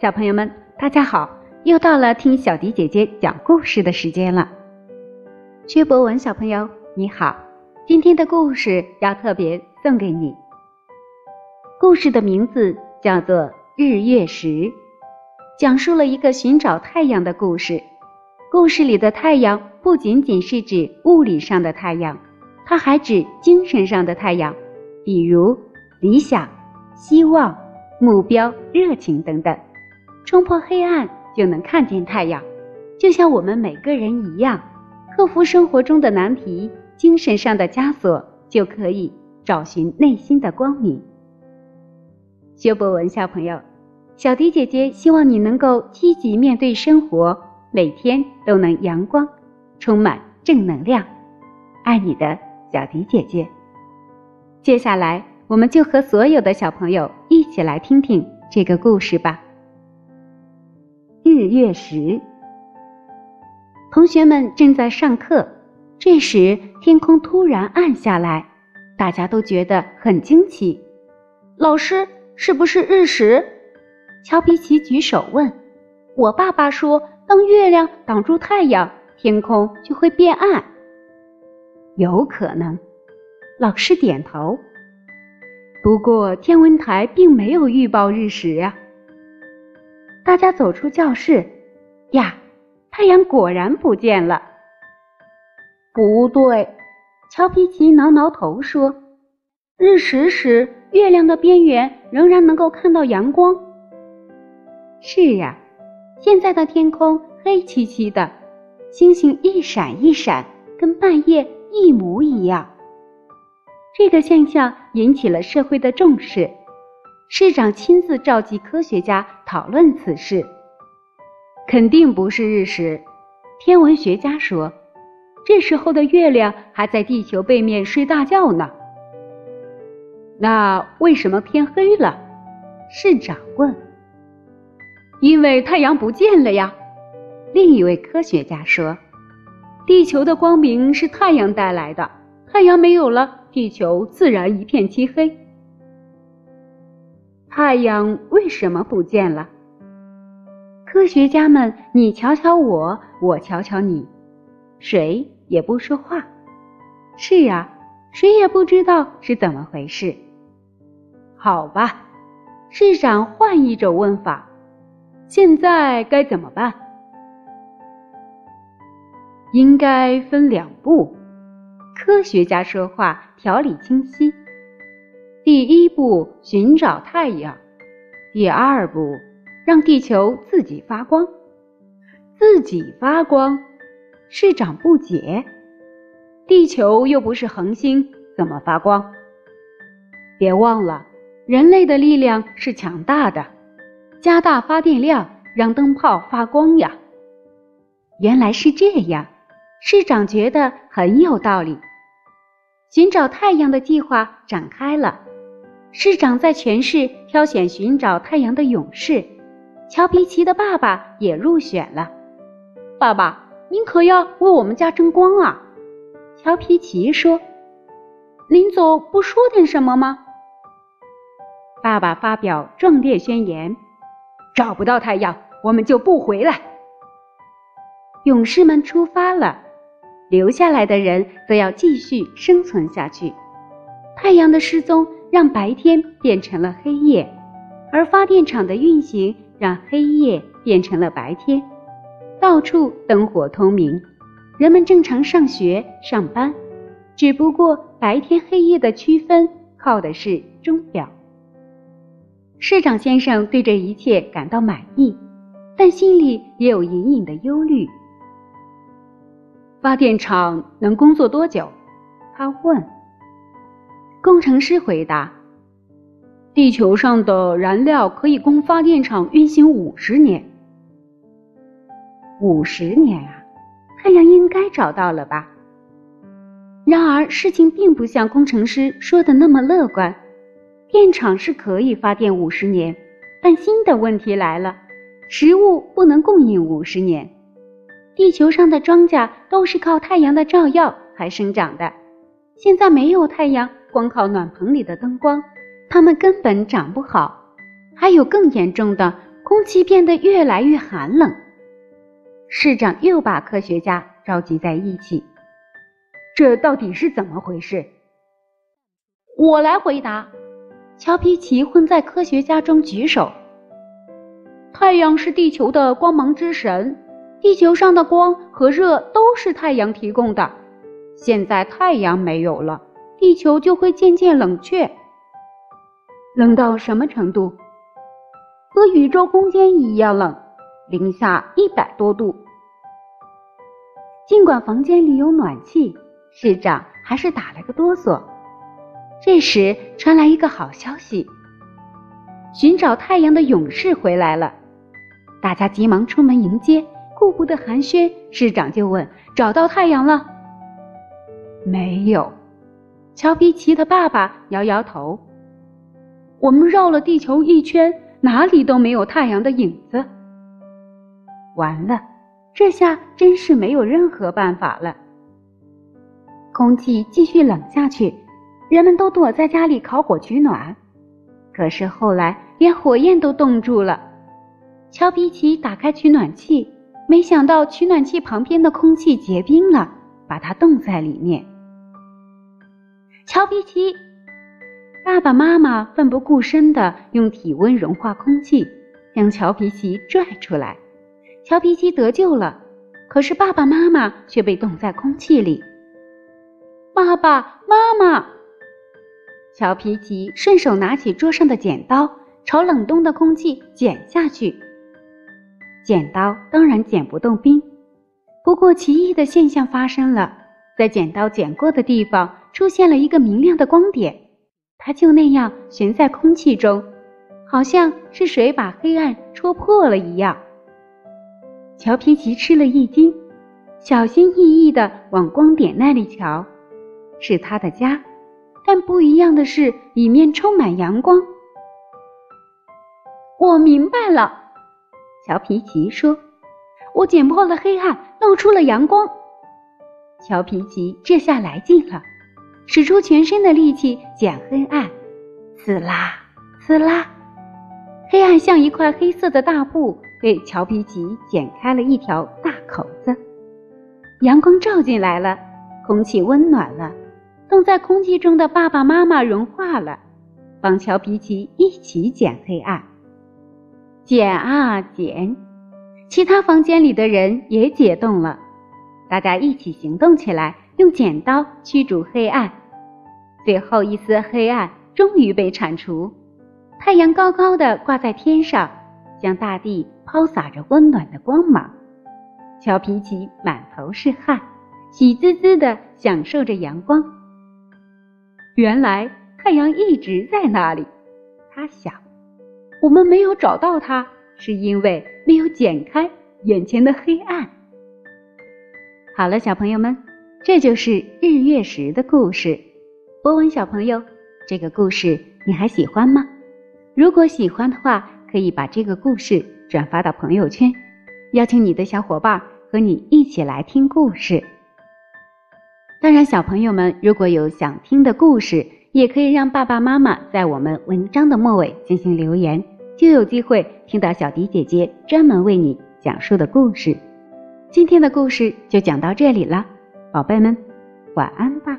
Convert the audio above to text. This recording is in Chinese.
小朋友们，大家好！又到了听小迪姐姐讲故事的时间了。薛博文小朋友你好，今天的故事要特别送给你。故事的名字叫做《日月食》，讲述了一个寻找太阳的故事。故事里的太阳不仅仅是指物理上的太阳，它还指精神上的太阳，比如理想、希望。目标、热情等等，冲破黑暗就能看见太阳，就像我们每个人一样，克服生活中的难题、精神上的枷锁，就可以找寻内心的光明。薛博文小朋友，小迪姐姐希望你能够积极面对生活，每天都能阳光，充满正能量。爱你的小迪姐姐。接下来。我们就和所有的小朋友一起来听听这个故事吧。日月食，同学们正在上课，这时天空突然暗下来，大家都觉得很惊奇。老师，是不是日食？乔皮奇举手问。我爸爸说，当月亮挡住太阳，天空就会变暗。有可能。老师点头。不过天文台并没有预报日食呀。大家走出教室，呀，太阳果然不见了。不对，乔皮奇挠挠头说：“日食时，月亮的边缘仍然能够看到阳光。”是呀，现在的天空黑漆漆的，星星一闪一闪，跟半夜一模一样。这个现象引起了社会的重视，市长亲自召集科学家讨论此事。肯定不是日食，天文学家说，这时候的月亮还在地球背面睡大觉呢。那为什么天黑了？市长问。因为太阳不见了呀。另一位科学家说，地球的光明是太阳带来的，太阳没有了。地球自然一片漆黑。太阳为什么不见了？科学家们你瞧瞧我，我瞧瞧你，谁也不说话。是呀，谁也不知道是怎么回事。好吧，市长换一种问法，现在该怎么办？应该分两步。科学家说话条理清晰。第一步，寻找太阳；第二步，让地球自己发光。自己发光？市长不解。地球又不是恒星，怎么发光？别忘了，人类的力量是强大的，加大发电量，让灯泡发光呀。原来是这样，市长觉得很有道理。寻找太阳的计划展开了。市长在全市挑选寻找太阳的勇士，乔皮奇的爸爸也入选了。爸爸，您可要为我们家争光啊！乔皮奇说：“临走不说点什么吗？”爸爸发表壮烈宣言：“找不到太阳，我们就不回来。”勇士们出发了。留下来的人则要继续生存下去。太阳的失踪让白天变成了黑夜，而发电厂的运行让黑夜变成了白天。到处灯火通明，人们正常上学上班。只不过白天黑夜的区分靠的是钟表。市长先生对这一切感到满意，但心里也有隐隐的忧虑。发电厂能工作多久？他问。工程师回答：“地球上的燃料可以供发电厂运行五十年。五十年啊，太阳应该找到了吧？”然而，事情并不像工程师说的那么乐观。电厂是可以发电五十年，但新的问题来了：食物不能供应五十年。地球上的庄稼都是靠太阳的照耀才生长的，现在没有太阳，光靠暖棚里的灯光，它们根本长不好。还有更严重的，空气变得越来越寒冷。市长又把科学家召集在一起，这到底是怎么回事？我来回答。乔皮奇混在科学家中举手。太阳是地球的光芒之神，地球上的光和热都是太阳提供的。现在太阳没有了，地球就会渐渐冷却。冷到什么程度？和宇宙空间一样冷，零下一百多度。尽管房间里有暖气，市长还是打了个哆嗦。这时传来一个好消息：寻找太阳的勇士回来了。大家急忙出门迎接，顾不得寒暄，市长就问：“找到太阳了？”没有。乔皮奇的爸爸摇摇头：“我们绕了地球一圈，哪里都没有太阳的影子。”完了，这下真是没有任何办法了。空气继续冷下去。人们都躲在家里烤火取暖，可是后来连火焰都冻住了。乔皮奇打开取暖器，没想到取暖器旁边的空气结冰了，把它冻在里面。乔皮奇，爸爸妈妈奋不顾身地用体温融化空气，将乔皮奇拽出来。乔皮奇得救了，可是爸爸妈妈却被冻在空气里。爸爸妈妈。乔皮奇顺手拿起桌上的剪刀，朝冷冻的空气剪下去。剪刀当然剪不动冰，不过奇异的现象发生了，在剪刀剪过的地方出现了一个明亮的光点，它就那样悬在空气中，好像是谁把黑暗戳破了一样。乔皮奇吃了一惊，小心翼翼地往光点那里瞧，是他的家。但不一样的是，里面充满阳光。我明白了，乔皮奇说：“我剪破了黑暗，露出了阳光。”乔皮奇这下来劲了，使出全身的力气剪黑暗，刺啦刺啦，黑暗像一块黑色的大布，给乔皮奇剪开了一条大口子。阳光照进来了，空气温暖了。冻在空气中的爸爸妈妈融化了，帮乔皮奇一起剪黑暗。剪啊剪，其他房间里的人也解冻了，大家一起行动起来，用剪刀驱逐黑暗。最后一丝黑暗终于被铲除，太阳高高的挂在天上，向大地抛洒着温暖的光芒。乔皮奇满头是汗，喜滋滋的享受着阳光。原来太阳一直在那里，他想，我们没有找到它，是因为没有剪开眼前的黑暗。好了，小朋友们，这就是日月食的故事。博文小朋友，这个故事你还喜欢吗？如果喜欢的话，可以把这个故事转发到朋友圈，邀请你的小伙伴和你一起来听故事。当然，小朋友们如果有想听的故事，也可以让爸爸妈妈在我们文章的末尾进行留言，就有机会听到小迪姐姐专门为你讲述的故事。今天的故事就讲到这里了，宝贝们，晚安吧。